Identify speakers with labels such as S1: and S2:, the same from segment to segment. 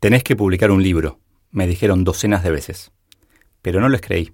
S1: Tenés que publicar un libro, me dijeron docenas de veces. Pero no les creí.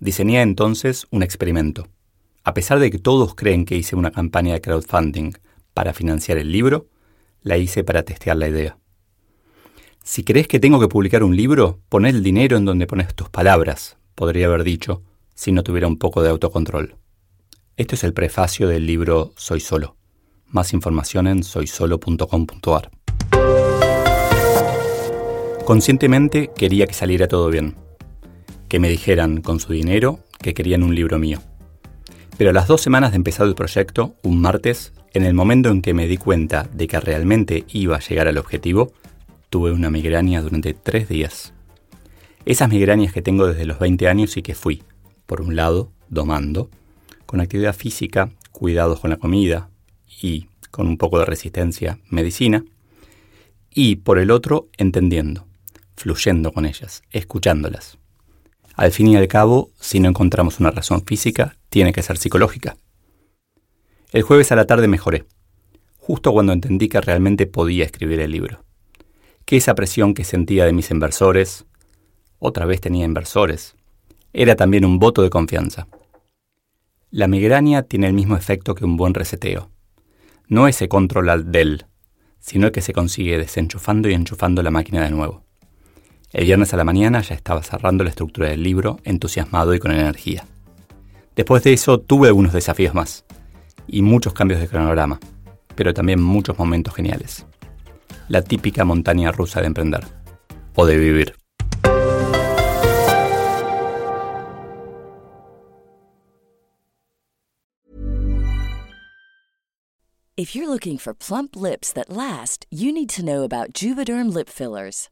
S1: Diseñé entonces un experimento. A pesar de que todos creen que hice una campaña de crowdfunding para financiar el libro, la hice para testear la idea. Si crees que tengo que publicar un libro, pon el dinero en donde pones tus palabras, podría haber dicho, si no tuviera un poco de autocontrol. Esto es el prefacio del libro Soy Solo. Más información en soysolo.com.ar. Conscientemente quería que saliera todo bien, que me dijeran con su dinero que querían un libro mío. Pero a las dos semanas de empezar el proyecto, un martes, en el momento en que me di cuenta de que realmente iba a llegar al objetivo, tuve una migraña durante tres días. Esas migrañas que tengo desde los 20 años y que fui, por un lado, domando, con actividad física, cuidados con la comida y, con un poco de resistencia, medicina, y por el otro, entendiendo, fluyendo con ellas, escuchándolas. Al fin y al cabo, si no encontramos una razón física, tiene que ser psicológica. El jueves a la tarde mejoré, justo cuando entendí que realmente podía escribir el libro. Que esa presión que sentía de mis inversores, otra vez tenía inversores, era también un voto de confianza. La migraña tiene el mismo efecto que un buen reseteo. No ese control al del, sino el que se consigue desenchufando y enchufando la máquina de nuevo. El viernes a la mañana ya estaba cerrando la estructura del libro, entusiasmado y con energía. Después de eso tuve algunos desafíos más y muchos cambios de cronograma, pero también muchos momentos geniales. La típica montaña rusa de emprender o de vivir.
S2: If you're looking for plump lips that last, you need to know about Juvederm lip fillers.